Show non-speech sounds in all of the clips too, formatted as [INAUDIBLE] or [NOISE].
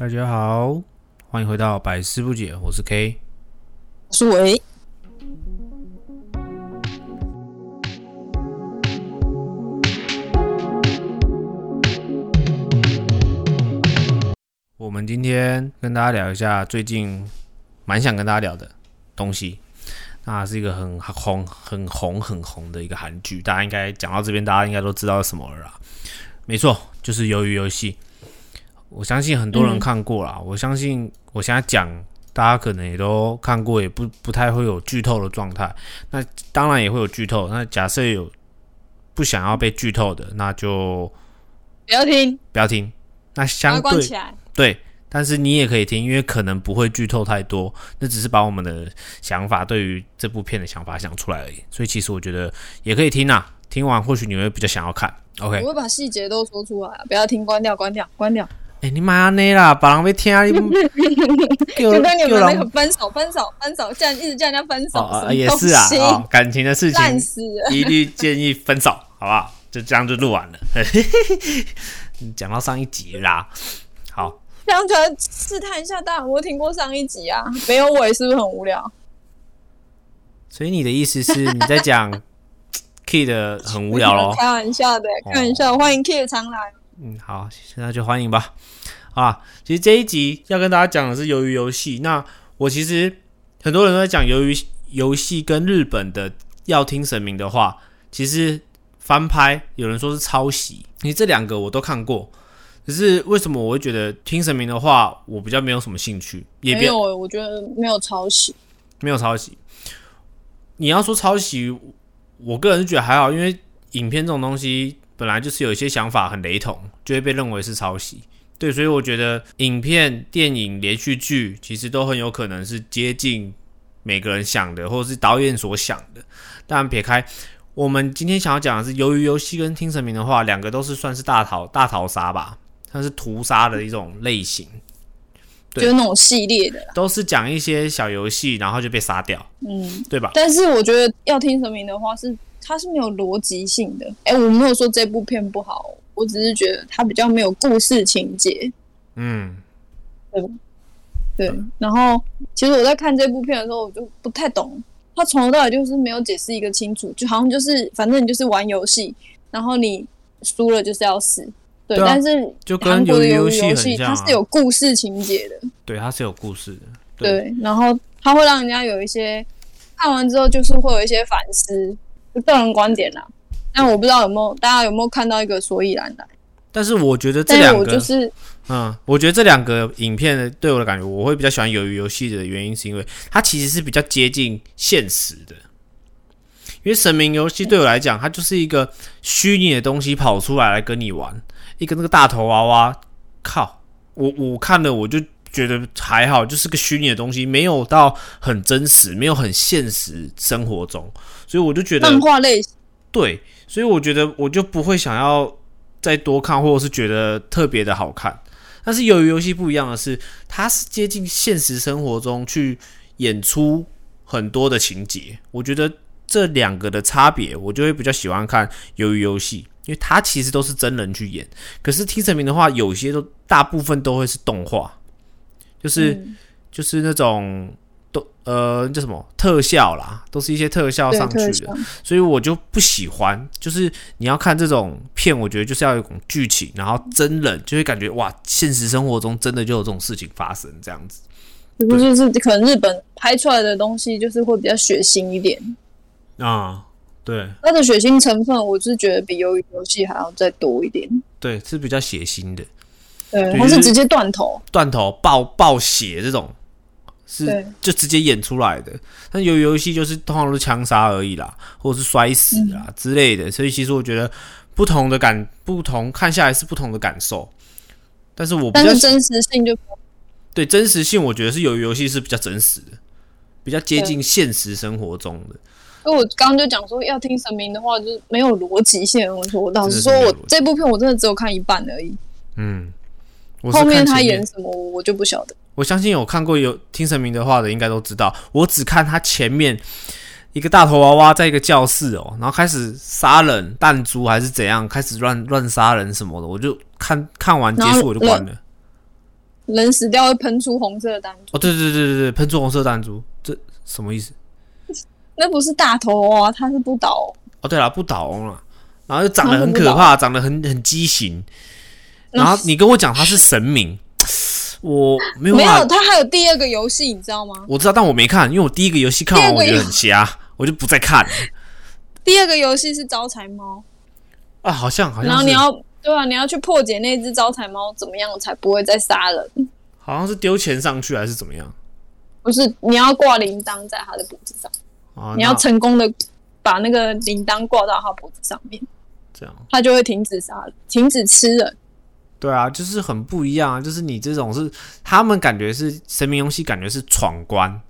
大家好，欢迎回到百思不解，我是 K。我是维，我们今天跟大家聊一下最近蛮想跟大家聊的东西。那是一个很红、很红、很红的一个韩剧，大家应该讲到这边，大家应该都知道什么了啦。没错，就是鱿鱼游戏。我相信很多人看过啦，我相信我现在讲，大家可能也都看过，也不不太会有剧透的状态。那当然也会有剧透。那假设有不想要被剧透的，那就不要听，不要听。那相对。对，但是你也可以听，因为可能不会剧透太多，那只是把我们的想法对于这部片的想法想出来而已。所以其实我觉得也可以听啊，听完或许你会比较想要看。OK，我会把细节都说出来，不要听，关掉，关掉，关掉。哎、你妈呢啦，把人被听啊，你 [LAUGHS] 就跟你们那个分手、分手、分手，这样一直叫人家分手，啊也是啊，么东西哦，感情的事情。一律建议分手，好不好？就这样就录完了。你 [LAUGHS] 讲到上一集啦，好，这样可能试探一下，大家有没有听过上一集啊？没有我，是不是很无聊？所以你的意思是你在讲 [LAUGHS] Kid 很无聊咯？开玩笑的，开玩笑。欢迎 Kid 常来。嗯，好，现在就欢迎吧。啊，其实这一集要跟大家讲的是鱿鱼游戏。那我其实很多人都在讲鱿鱼游戏跟日本的要听神明的话，其实翻拍有人说是抄袭。其实这两个我都看过，只是为什么我会觉得听神明的话，我比较没有什么兴趣，也没有，我觉得没有抄袭。没有抄袭。你要说抄袭，我个人是觉得还好，因为影片这种东西本来就是有一些想法很雷同，就会被认为是抄袭。对，所以我觉得影片、电影、连续剧其实都很有可能是接近每个人想的，或者是导演所想的。当然，撇开我们今天想要讲的是，由于游戏跟听神明的话，两个都是算是大逃大逃杀吧，它是屠杀的一种类型，对就是那种系列的，都是讲一些小游戏，然后就被杀掉，嗯。对吧？但是我觉得要听神明的话是，它是没有逻辑性的。哎、我没有说这部片不好，我只是觉得它比较没有故事情节。嗯，对对，然后其实我在看这部片的时候，我就不太懂，它从头到尾就是没有解释一个清楚，就好像就是反正你就是玩游戏，然后你输了就是要死。对，但是就跟韩国的游戏、啊，它是有故事情节的。对，它是有故事的，对对，然后它会让人家有一些看完之后就是会有一些反思，就个人观点啦。但我不知道有没有大家有没有看到一个所以然来，但是我觉得这两个，我就是嗯，我觉得这两个影片的对我的感觉，我会比较喜欢鱿鱼游戏的原因，是因为它其实是比较接近现实的。因为神明游戏对我来讲，它就是一个虚拟的东西跑出来来跟你玩，一个那个大头娃娃，靠，我我看了我就觉得还好，就是个虚拟的东西，没有到很真实，没有很现实生活中，所以我就觉得漫画类型，对，所以我觉得我就不会想要再多看，或者是觉得特别的好看。但是由于游戏不一样的是，它是接近现实生活中去演出很多的情节。我觉得这两个的差别，我就会比较喜欢看鱿鱼游戏，因为它其实都是真人去演。可是听神明的话，有些都大部分都会是动画，就是、嗯就是那种都呃叫什么特效啦，都是一些特效对上去的。所以我就不喜欢。就是你要看这种片，我觉得就是要有一种剧情，然后真人就会感觉哇，现实生活中真的就有这种事情发生这样子。只不过就是可能日本拍出来的东西就是会比较血腥一点，啊，对它的血腥成分我是觉得比鱿鱼游戏还要再多一点，对，是比较血腥的，对，或是直接断头，断头爆爆血这种。是就直接演出来的，但有游戏就是通常都是枪杀而已啦，或者是摔死啊之类的，所以其实我觉得不同的感不同看下来是不同的感受，但是我比较但是真实性就对真实性，我觉得是有游戏是比较真实的，比较接近现实生活中的。所以我刚刚就讲说，要听神明的话，就是没有逻辑性。我说，我老实说，我这部片我真的只有看一半而已，嗯，后面他演什么我我就不晓得。我相信有看过有听神明的话的，应该都知道。我只看他前面一个大头娃娃在一个教室哦，然后开始杀人、弹珠还是怎样，开始乱乱杀人什么的，我就看看完结束我就关了。人死掉会喷出红色的弹珠。哦，对对对对对，喷出红色弹珠，这什么意思？那不是大头啊，他是不倒。哦，对了，不倒翁了，然后就长得很可怕，长得很很畸形。然后你跟我讲他是神明，我没有没有，他还有第二个游戏，你知道吗？我知道，但我没看，因为我第一个游戏看完我觉得很瞎，我就不再看。[LAUGHS] 第二个游戏是招财猫啊，好像好像。然后你要对啊，你要去破解那只招财猫，怎么样才不会再杀人？[LAUGHS] 好像是丢钱上去还是怎么样？不是，你要挂铃铛在他的脖子上，啊你要成功的把那个铃铛挂到他脖子上面，这样他就会停止杀人，停止吃人。对啊，就是很不一样啊！就是你这种是他们感觉是神明游戏，感觉是闯关。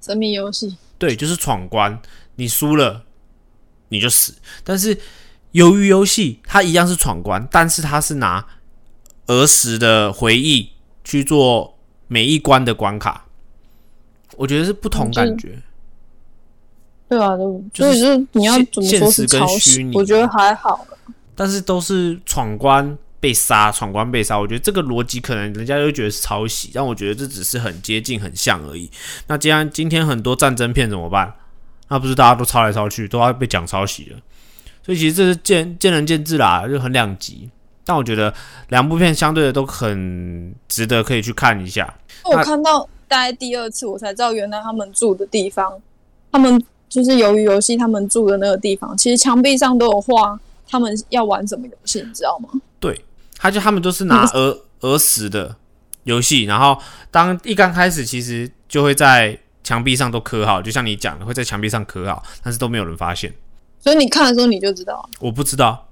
神明游戏对，就是闯关，你输了你就死。但是鱿鱼游戏它一样是闯关，但是它是拿儿时的回忆去做每一关的关卡，我觉得是不同感觉。对啊，所以就是你要怎么说是抄袭？我觉得还好。但是都是闯关。被杀，闯关被杀，我觉得这个逻辑可能人家就觉得是抄袭，但我觉得这只是很接近、很像而已。那既然今天很多战争片怎么办？那不是大家都抄来抄去，都要被讲抄袭了？所以其实这是见见仁见智啦，就很两极。但我觉得两部片相对的都很值得可以去看一下。我看到大概第二次，我才知道原来他们住的地方，他们就是由于游戏他们住的那个地方，其实墙壁上都有画他们要玩什么游戏，你知道吗？对。他就他们都是拿儿儿时的游戏，然后当一刚开始，其实就会在墙壁上都刻好，就像你讲的，会在墙壁上刻好，但是都没有人发现。所以你看的时候你就知道。我不知道，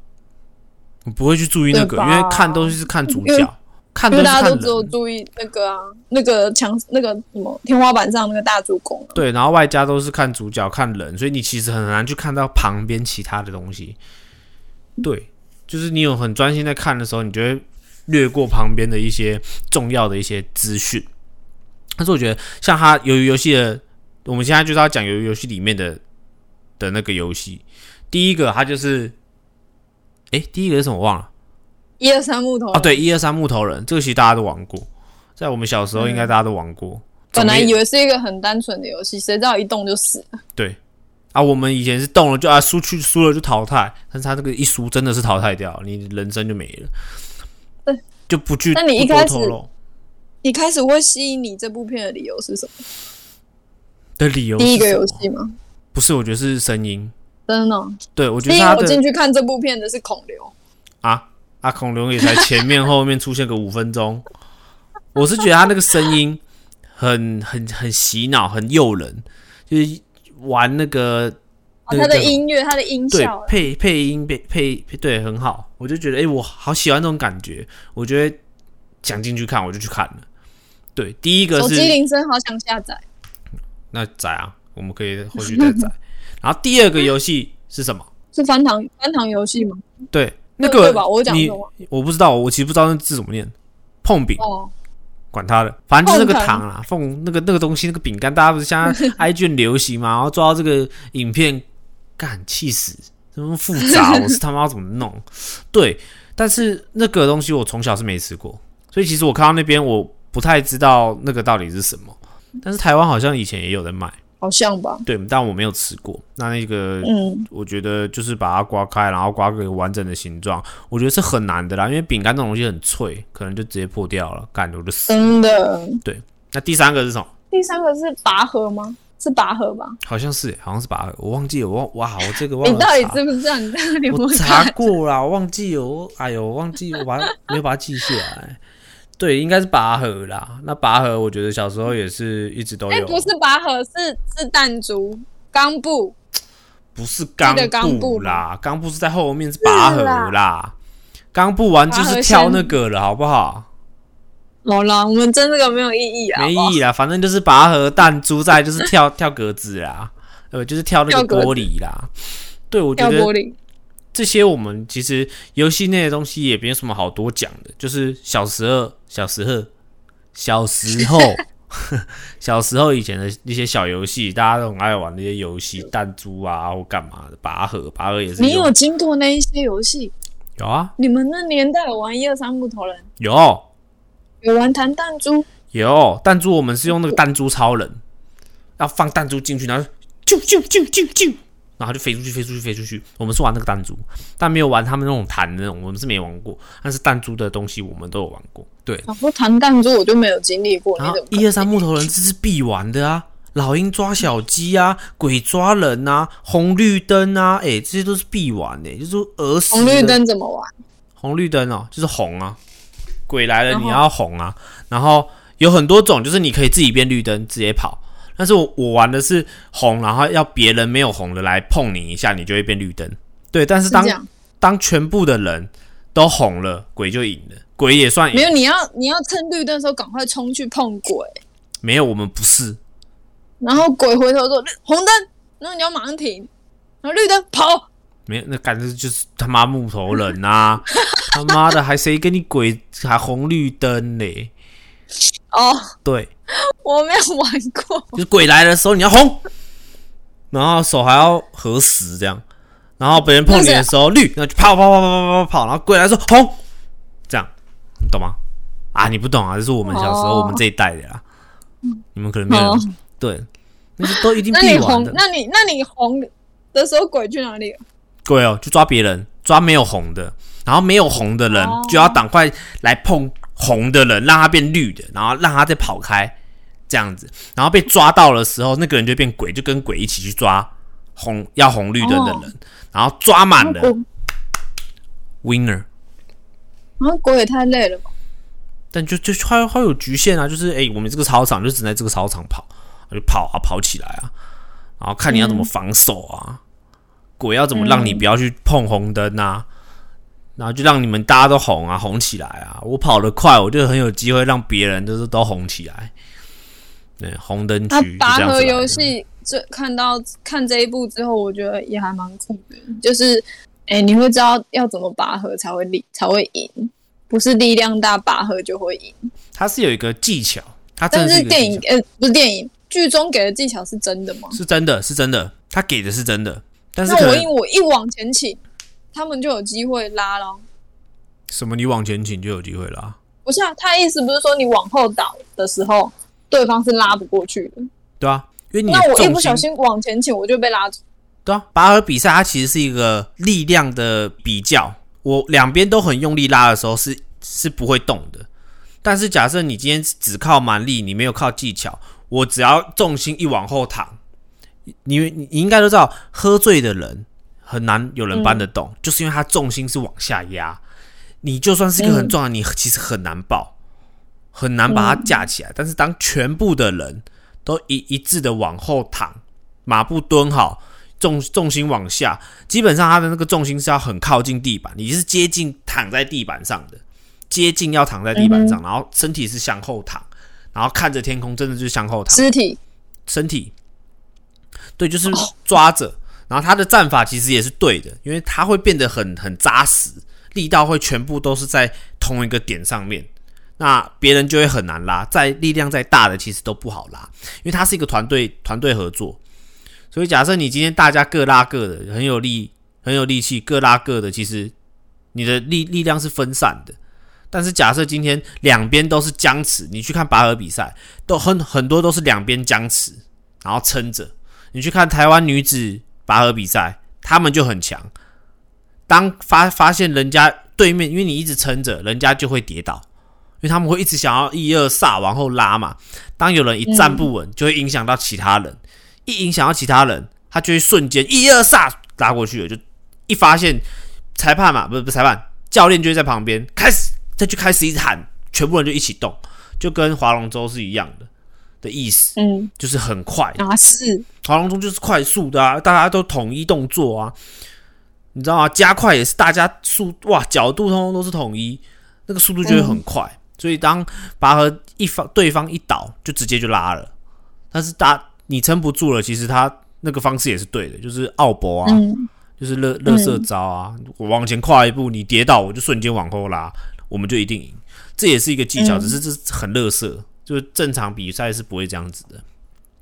我不会去注意那个，因为看东西是看主角，看因为大家都只有注意那个啊，那个墙那个什么天花板上那个大助攻。对，然后外加都是看主角看人，所以你其实很难去看到旁边其他的东西。对。就是你有很专心在看的时候，你就会略过旁边的一些重要的一些资讯。但是我觉得，像他鱿鱼游戏的，我们现在就是要讲鱿鱼游戏里面的的那个游戏。第一个，它就是，哎，第一个是什么？我忘了。一二三木头啊，对，一二三木头人，这个其实大家都玩过，在我们小时候应该大家都玩过。本来以为是一个很单纯的游戏，谁知道一动就死了。对。啊，我们以前是动了就啊输去输了就淘汰，但是他这个一输真的是淘汰掉，你人生就没了。对，就不去。那你一开始，你开始会吸引你这部片的理由是什么？的理由？第一个游戏吗？不是，我觉得是声音。真的？对，我觉得我进去看这部片的是孔刘。啊啊！孔刘也才前面后面出现个五分钟，我是觉得他那个声音很很很洗脑，很诱人，就是。玩那个，他的音乐，他的音效，配配音配配对很好，我就觉得哎，我好喜欢这种感觉，我觉得想进去看，我就去看了。对，第一个是手机铃声，好想下载。那载啊，我们可以后续再载。[LAUGHS] 然后第二个游戏是什么？是翻糖翻糖游戏吗？对，那个吧，我讲你我不知道，我其实不知道那字怎么念，碰饼。管他的，反正就是那个糖啊，凤那个那个东西，那个饼干，大家不是现在 [LAUGHS] i 卷流行嘛？然后抓到这个影片，干气死，这么复杂，[LAUGHS] 我是他妈怎么弄？对，但是那个东西我从小是没吃过，所以其实我看到那边我不太知道那个到底是什么，但是台湾好像以前也有人卖。好像吧，对，但我没有吃过。那那个，嗯，我觉得就是把它刮开，然后刮个完整的形状，我觉得是很难的啦。因为饼干这种东西很脆，可能就直接破掉了，干我就死。真的？对。那第三个是什么？第三个是拔河吗？是拔河吧？好像是，好像是拔河。我忘记了，我哇，我这个忘了。你到底知不知道？你到底我查过了，我忘记了。哎呦，忘记我把没有把它记下来。对，应该是拔河啦。那拔河，我觉得小时候也是一直都有。哎，不是拔河，是是弹珠钢布，不是钢布啦。钢布是在后面，是拔河啦。钢布完就是跳那个了，好不好？好啦，我们争这个没有意义啊，没意义啦。反正就是拔河弹珠在，就是跳跳格子啦，呃，就是跳那个玻璃啦。对，我觉得。这些我们其实游戏内的东西也没有什么好多讲的，就是小时候、小时候、小时候、小时候以前的一些小游戏，大家都很爱玩那些游戏，弹珠啊或干嘛的，拔河，拔河也是。你有经过那一些游戏？有啊。你们那年代有玩一二三木头人？有。有玩弹弹珠，有弹珠，我们是用那个弹珠超人，要放弹珠进去，然后啾啾啾啾啾，然后就飞出去，飞出去，飞出去。我们是玩那个弹珠，但没有玩他们那种弹的那种，我们是没玩过。但是弹珠的东西我们都有玩过。对，然后弹弹珠我就没有经历过。然后一二三木头人这是必玩的啊，老鹰抓小鸡啊，鬼抓人啊，红绿灯啊，哎，这些都是必玩的，就是儿时。红绿灯怎么玩？红绿灯哦，就是红啊。鬼来了，你要红啊！然后有很多种，就是你可以自己变绿灯直接跑。但是我我玩的是红，然后要别人没有红的来碰你一下，你就会变绿灯。对，但是当当全部的人都红了，鬼就赢了。鬼也算没有，你要你要趁绿灯的时候赶快冲去碰鬼。没有，我们不是。然后鬼回头说红灯，然后你要马上停，然后绿灯跑。没有，那感觉就是他妈木头人呐！[LAUGHS] 他妈的，还谁跟你鬼还红绿灯嘞？哦，对，[LAUGHS] 我没有玩过。就是鬼来的时候你要红，然后手还要合十这样，然后别人碰你的时候绿，那就跑跑跑跑跑跑跑，然后鬼来说红，这样你懂吗？啊，你不懂啊，这是我们小时候我们这一代的啦，你们可能没有。对，那是都一定必玩的。那你那你红的时候鬼去哪里鬼？哦，就抓别人，抓没有红的，然后没有红的人就要赶快来碰红的人，让他变绿的，然后让他再跑开，这样子，然后被抓到的时候，那个人就变鬼，就跟鬼一起去抓红要红绿灯的人，然后抓满了，winner。啊，鬼也太累了吧？但就就会会有局限啊，就是哎，我们这个操场就只在这个操场跑，就跑啊跑起来啊，然后看你要怎么防守啊。鬼要怎么让你不要去碰红灯啊？然后就让你们大家都红啊，红起来啊！我跑得快，我就很有机会让别人就是都红起来。对，红灯区。拔河游戏这看到看这一部之后，我觉得也还蛮酷的。就是，哎，你会知道要怎么拔河才会力才会赢，不是力量大拔河就会赢。它是有一个技巧，它但是电影呃不是电影剧中给的技巧是真的吗？是真的是真的，他给的是真的。但是我因我一往前倾，他们就有机会拉了。什么？你往前倾就有机会拉？不是啊，他的意思不是说你往后倒的时候，对方是拉不过去的。对啊，因为你那我一不小心往前倾，我就被拉走。对啊，拔河比赛它其实是一个力量的比较，我两边都很用力拉的时候是是不会动的。但是假设你今天只靠蛮力，你没有靠技巧，我只要重心一往后躺。你你你应该都知道，喝醉的人很难有人搬得动，就是因为他重心是往下压。你就算是一个很重的，你其实很难抱，很难把它架起来。但是当全部的人都一一致的往后躺，马步蹲好，重重心往下，基本上他的那个重心是要很靠近地板，你是接近躺在地板上的，接近要躺在地板上，然后身体是向后躺，然后看着天空，真的就是向后躺，尸体，身体。对，就是抓着，然后他的战法其实也是对的，因为他会变得很很扎实，力道会全部都是在同一个点上面，那别人就会很难拉，再力量再大的其实都不好拉，因为它是一个团队团队合作，所以假设你今天大家各拉各的，很有力很有力气，各拉各的，其实你的力力量是分散的，但是假设今天两边都是僵持，你去看拔河比赛，都很很多都是两边僵持，然后撑着。你去看台湾女子拔河比赛，他们就很强。当发发现人家对面，因为你一直撑着，人家就会跌倒，因为他们会一直想要一二煞往后拉嘛。当有人一站不稳，就会影响到其他人。一影响到其他人，他就会瞬间一二煞拉过去了。就一发现裁判嘛，不是不是裁判，教练就会在旁边开始，他就开始一直喊，全部人就一起动，就跟划龙舟是一样的。的意思，嗯，就是很快啊，是划龙舟就是快速的啊，大家都统一动作啊，你知道吗？加快也是大家速哇，角度通通都是统一，那个速度就会很快。所以当拔河一方对方一倒，就直接就拉了。但是打你撑不住了，其实他那个方式也是对的，就是奥博啊，就是乐乐色招啊，我往前跨一步，你跌倒我就瞬间往后拉，我们就一定赢。这也是一个技巧，只是这很乐色。就是正常比赛是不会这样子的，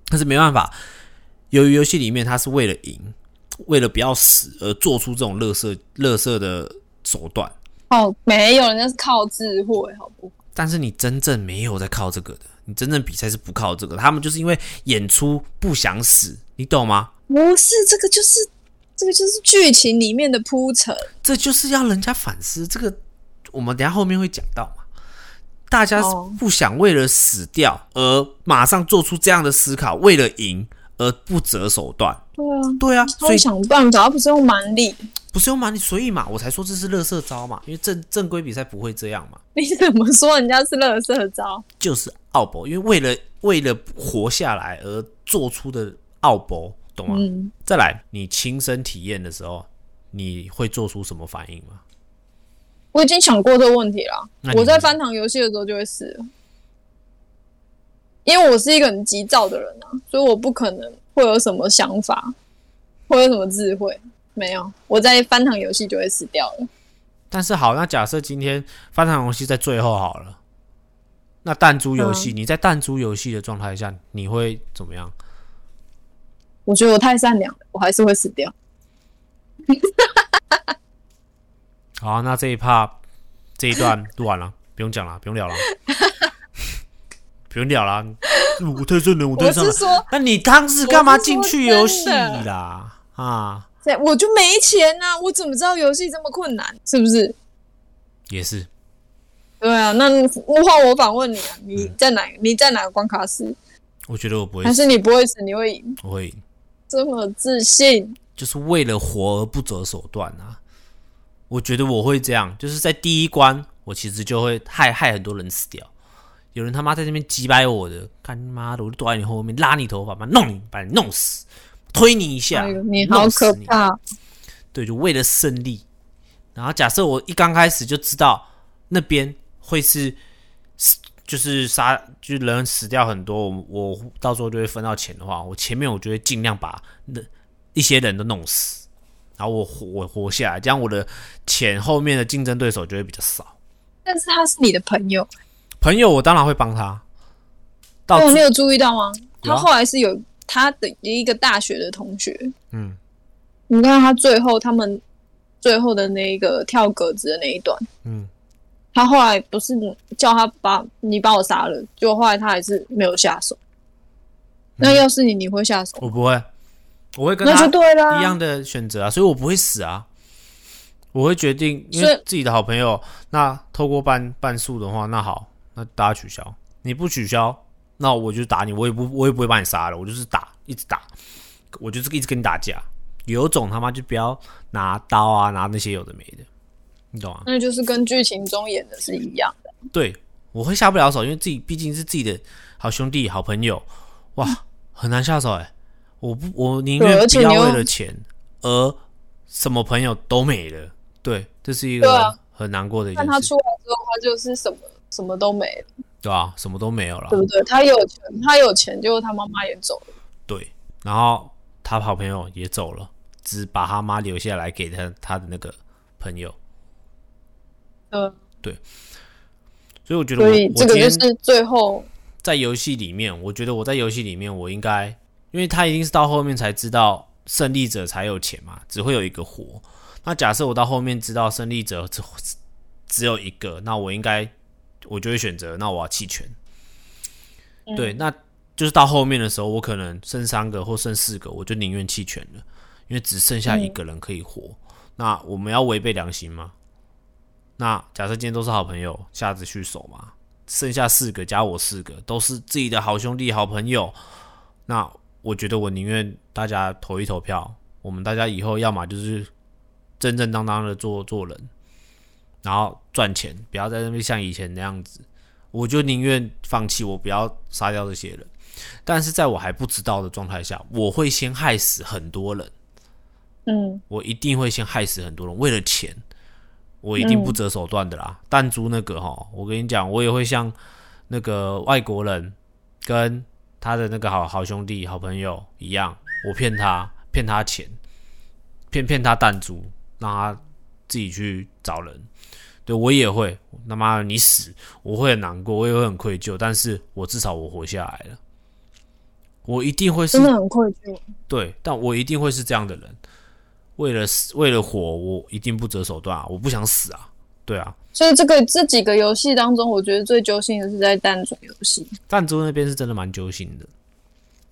但是没办法，由于游戏里面他是为了赢，为了不要死而做出这种乐色乐色的手段。哦，没有，人家是靠智慧，好不？但是你真正没有在靠这个的，你真正比赛是不靠这个。他们就是因为演出不想死，你懂吗？不是这个，就是这个就是剧情里面的铺陈。这就是要人家反思。这个我们等下后面会讲到嘛。大家不想为了死掉而马上做出这样的思考，为了赢而不择手段。对啊，对啊，所以想办法，而不是用蛮力。不是用蛮力，所以嘛，我才说这是乐色招嘛。因为正正规比赛不会这样嘛。你怎么说人家是乐色招？就是奥博，因为为了为了活下来而做出的奥博，懂吗？再来，你亲身体验的时候，你会做出什么反应吗？我已经想过这个问题了。我在翻糖游戏的时候就会死，因为我是一个很急躁的人啊，所以我不可能会有什么想法，会有什么智慧，没有。我在翻糖游戏就会死掉了。但是好，那假设今天翻糖游戏在最后好了，那弹珠游戏，你在弹珠游戏的状态下，你会怎么样？我觉得我太善良了，我还是会死掉。[LAUGHS] 好，那这一趴这一段录完了，不用讲了，不用聊了，不用聊了。我太顺了，我太上了。那你当时干嘛进去游戏啦？啊？对，我就没钱呐，我怎么知道游戏这么困难？是不是？也是。对啊，那换我反问你啊，你在哪？你在哪个关卡死？我觉得我不会。还是你不会死，你会赢？我会赢。这么自信，就是为了活而不择手段啊！我觉得我会这样，就是在第一关，我其实就会害害很多人死掉。有人他妈在那边击败我的，干妈的，我就躲在你后面拉你头发，把弄你，把你弄死，推你一下，你好可怕。对，就为了胜利。然后假设我一刚开始就知道那边会是死，就是杀，就是人死掉很多，我我到时候就会分到钱的话，我前面我就会尽量把那一些人都弄死。然后我活我活下来，这样我的钱后面的竞争对手就会比较少。但是他是你的朋友，朋友我当然会帮他。我没有注意到吗？他后来是有他的一个大学的同学。嗯，你看他最后他们最后的那一个跳格子的那一段。嗯，他后来不是叫他把你把我杀了，就后来他还是没有下手。那要是你，你会下手？我不会。我会跟他就对啦一样的选择啊，所以我不会死啊。我会决定，因为自己的好朋友，那透过半半数的话，那好，那大家取消。你不取消，那我就打你，我也不，我也不会把你杀了，我就是打，一直打，我就是一直跟你打架。有种他妈就不要拿刀啊，拿那些有的没的，你懂吗？那就是跟剧情中演的是一样的。对，我会下不了手，因为自己毕竟是自己的好兄弟、好朋友，哇，很难下手哎。我不，我宁愿不要为了钱而什么朋友都没了。对，这是一个很难过的一件事。但他出来之后，他就是什么什么都没了。对啊，什么都没有了，对不对？他有钱，他有钱，结果他妈妈也走了。对，然后他好朋友也走了，只把他妈留下来给他他的那个朋友。嗯，对。所以我觉得，所以这个就是最后在游戏里面，我觉得我在游戏里面，我应该。因为他一定是到后面才知道胜利者才有钱嘛，只会有一个活。那假设我到后面知道胜利者只只有一个，那我应该我就会选择，那我要弃权。对，那就是到后面的时候，我可能剩三个或剩四个，我就宁愿弃权了，因为只剩下一个人可以活。那我们要违背良心吗？那假设今天都是好朋友，下次去守嘛，剩下四个加我四个，都是自己的好兄弟、好朋友，那。我觉得我宁愿大家投一投票，我们大家以后要么就是正正当当的做做人，然后赚钱，不要在那边像以前那样子。我就宁愿放弃，我不要杀掉这些人。但是在我还不知道的状态下，我会先害死很多人。嗯，我一定会先害死很多人，为了钱，我一定不择手段的啦。弹珠那个哈，我跟你讲，我也会像那个外国人跟。他的那个好好兄弟、好朋友一样，我骗他，骗他钱，骗骗他弹珠，让他自己去找人。对我也会，他妈的你死，我会很难过，我也会很愧疚，但是我至少我活下来了。我一定会是真的很愧疚。对，但我一定会是这样的人，为了死，为了活，我一定不择手段啊！我不想死啊！对啊，所以这个这几个游戏当中，我觉得最揪心的是在弹珠游戏，弹珠那边是真的蛮揪心的。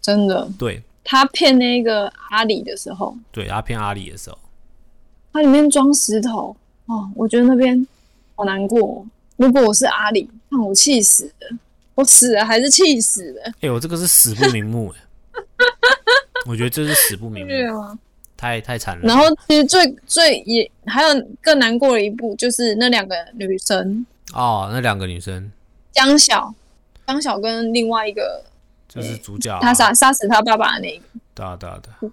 真的。对他骗那个阿里的时候，对，他骗阿里的时候，它里面装石头哦，我觉得那边好难过哦。如果我是阿里，那我气死了，我死了还是气死了，哎、我这个是死不瞑目哎、[LAUGHS] 我觉得这是死不瞑目？太太惨了。然后其实最最也还有更难过的一步，就是那两个女生哦，那两个女生江晓，江晓跟另外一个就是主角、啊，他杀杀死他爸爸的那个，对啊对啊对啊。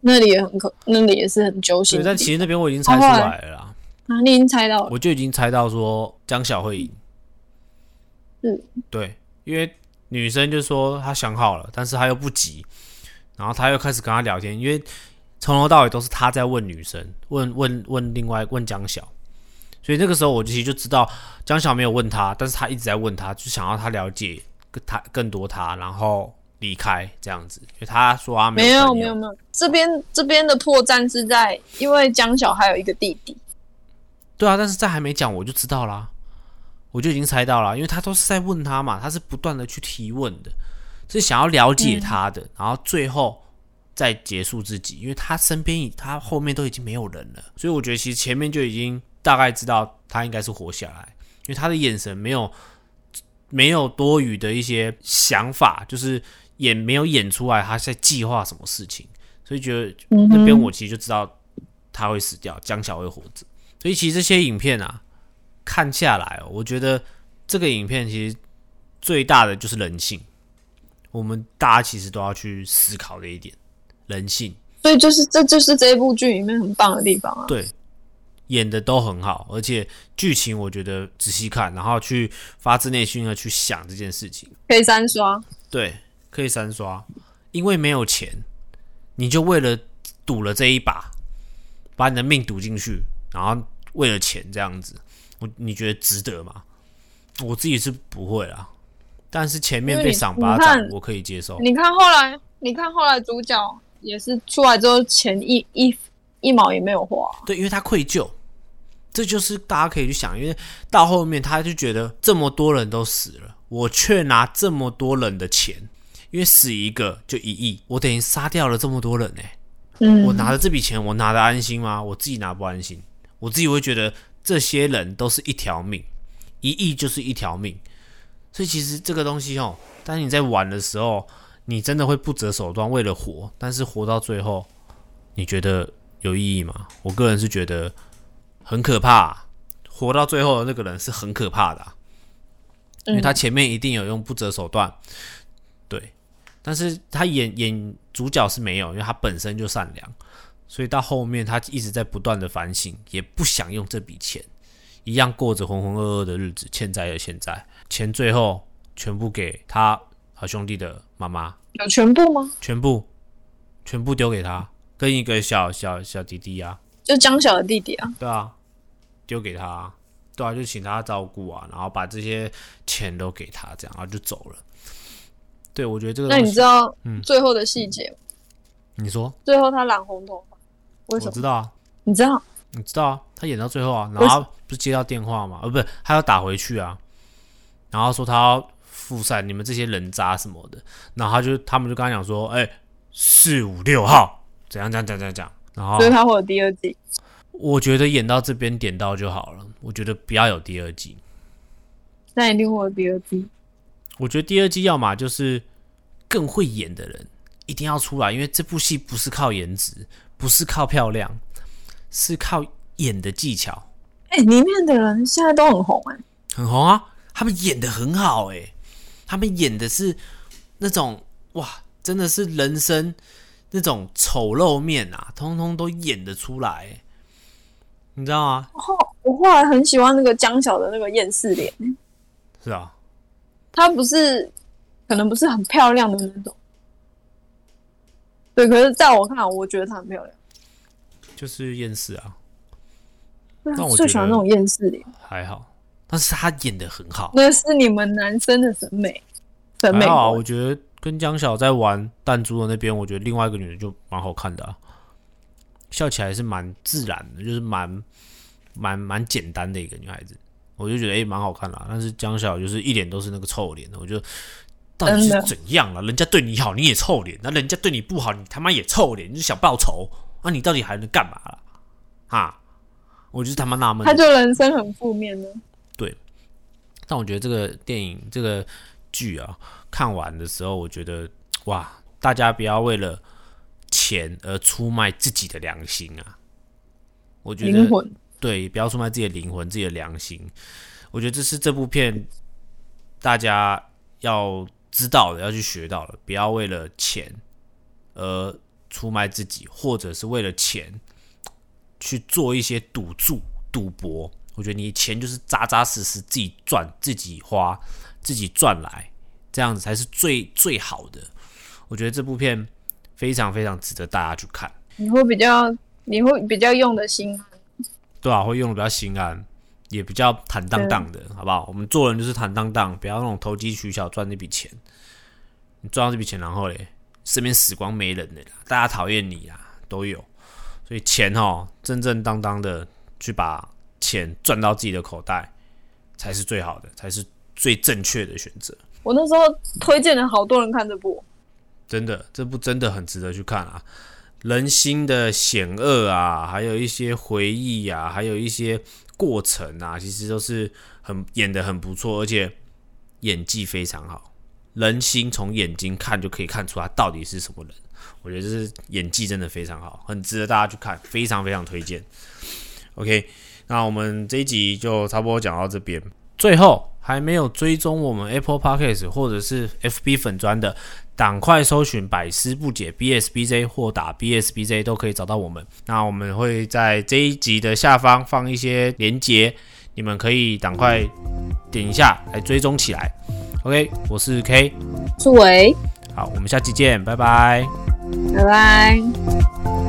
那里也很可，那里也是很揪心对，的。但其实那边我已经猜出来了啦，啊，你已经猜到了，我就已经猜到说江晓会赢。嗯，对，因为女生就说她想好了，但是她又不急，然后她又开始跟她聊天，因为从头到尾都是她在问女生，问问问另外问江晓，所以那个时候我其实就知道江晓没有问她，但是她一直在问她，就想要她了解更他更多他，然后离开这样子，因为他说他没有没有没有，这边这边的破绽是在，因为江小还有一个弟弟，对啊，但是在还没讲我就知道啦，我就已经猜到了，因为他都是在问他嘛，他是不断的去提问的，是想要了解他的，然后最后再结束自己，因为他身边已他后面都已经没有人了，所以我觉得其实前面就已经大概知道他应该是活下来，因为他的眼神没有没有多余的一些想法，就是也没有演出来他在计划什么事情，所以觉得嗯那边我其实就知道他会死掉，江小会活着。所以其实这些影片啊，看下来、哦，我觉得这个影片其实最大的就是人性，我们大家其实都要去思考的一点，人性。所以就是这就是这一部剧里面很棒的地方啊。对，演的都很好，而且剧情我觉得仔细看，然后去发自内心的去想这件事情，可以三刷，对，可以三刷，因为没有钱，你就为了赌了这一把，把你的命赌进去，然后为了钱这样子，我你觉得值得吗？我自己是不会啦，但是前面被赏巴掌，我可以接受。你看后来，你看后来主角也是出来之后钱一一一毛也没有花，对，因为他愧疚，这就是大家可以去想，因为到后面他就觉得这么多人都死了，我却拿这么多人的钱，因为死一个就一亿，我等于杀掉了这么多人呢、嗯，我拿了这笔钱，我拿的安心吗？我自己拿不安心，我自己会觉得这些人都是一条命，一亿就是一条命，所以其实这个东西哦，当你在玩的时候，你真的会不择手段为了活，但是活到最后，你觉得有意义吗？我个人是觉得很可怕啊、活到最后的那个人是很可怕的啊、因为他前面一定有用不择手段，对，但是他演演主角是没有，因为他本身就善良，所以到后面他一直在不断的反省，也不想用这笔钱，一样过着浑浑噩噩的日子，欠债的欠债，钱最后全部给他好兄弟的妈妈，有全部吗？全部全部丢给他，跟一个小小小弟弟啊，就江小的弟弟啊，对啊，丢给他，对啊，就请他照顾啊，然后把这些钱都给他，这样，然后就走了。对，我觉得这个那，你知道嗯最后的细节吗？你说，最后他染红头发，为什么？我知道啊，你知道？你知道啊，他演到最后啊，然后不是接到电话吗？呃，不是，他要打回去啊，然后说他要复赛你们这些人渣什么的，然后他就他们就跟他讲说，哎、四五六号怎样怎样怎样怎样怎样，然后所以他会有第二季。我觉得演到这边点到就好了，我觉得不要有第二季。那一定会有第二季。我觉得第二季要么就是更会演的人一定要出来，因为这部戏不是靠颜值，不是靠漂亮，是靠演的技巧，哎、里面的人现在都很红哎、很红啊！他们演的很好诶、他们演的是那种哇，真的是人生那种丑陋面啊，通通都演得出来、欸，你知道吗？后我后来很喜欢那个江晓的那个厌世脸，是啊，他不是可能不是很漂亮的那种，对，可是在我看来，我觉得她很漂亮。就是厌世啊，那我觉得最喜欢那种厌世脸，还好，但是她演的很好。那是你们男生的审美审美还好啊，我觉得跟江晓在玩弹珠的那边，我觉得另外一个女的就蛮好看的、啊，笑起来是蛮自然的，就是蛮蛮蛮简单的一个女孩子，我就觉得哎蛮好看啦。但是江小就是一脸都是那个臭脸的，我就到底是怎样了？人家对你好你也臭脸，那人家对你不好你他妈也臭脸，你就想报仇，那你到底还能干嘛了？哈，我就是他妈纳闷。他就人生很负面呢。对，但我觉得这个电影这个剧啊，看完的时候，我觉得哇，大家不要为了钱而出卖自己的良心啊！我觉得灵魂对，不要出卖自己的灵魂、自己的良心。我觉得这是这部片大家要知道的，要去学到了。不要为了钱而出卖自己，或者是为了钱去做一些赌注、赌博。我觉得你钱就是扎扎实实自己赚、自己花、自己赚来，这样子才是最最好的。我觉得这部片非常非常值得大家去看。你会比较，你会比较用的心安。对啊，会用的比较心安，也比较坦荡荡的，好不好？我们做人就是坦荡荡，不要那种投机取巧赚那笔钱。你赚到这笔钱，然后嘞，身边死光没人的，大家讨厌你啊，都有。所以钱哦，正正当当的去把钱赚到自己的口袋，才是最好的，才是最正确的选择。我那时候推荐了好多人看这部，真的，这部真的很值得去看啊。人心的险恶啊，还有一些回忆啊，还有一些过程啊，其实都是很演的很不错，而且演技非常好。人心从眼睛看就可以看出他到底是什么人，我觉得这是演技真的非常好，很值得大家去看，非常非常推荐。OK，那我们这一集就差不多讲到这边。最后，还没有追踪我们 Apple Podcast 或者是 FB 粉砖的。赶快搜寻百思不解 BSBJ 或打 BSBJ 都可以找到我们。那我们会在这一集的下方放一些连接，你们可以赶快点一下来追踪起来。OK，我是 K，是伟，好，我们下期见，拜拜，拜拜。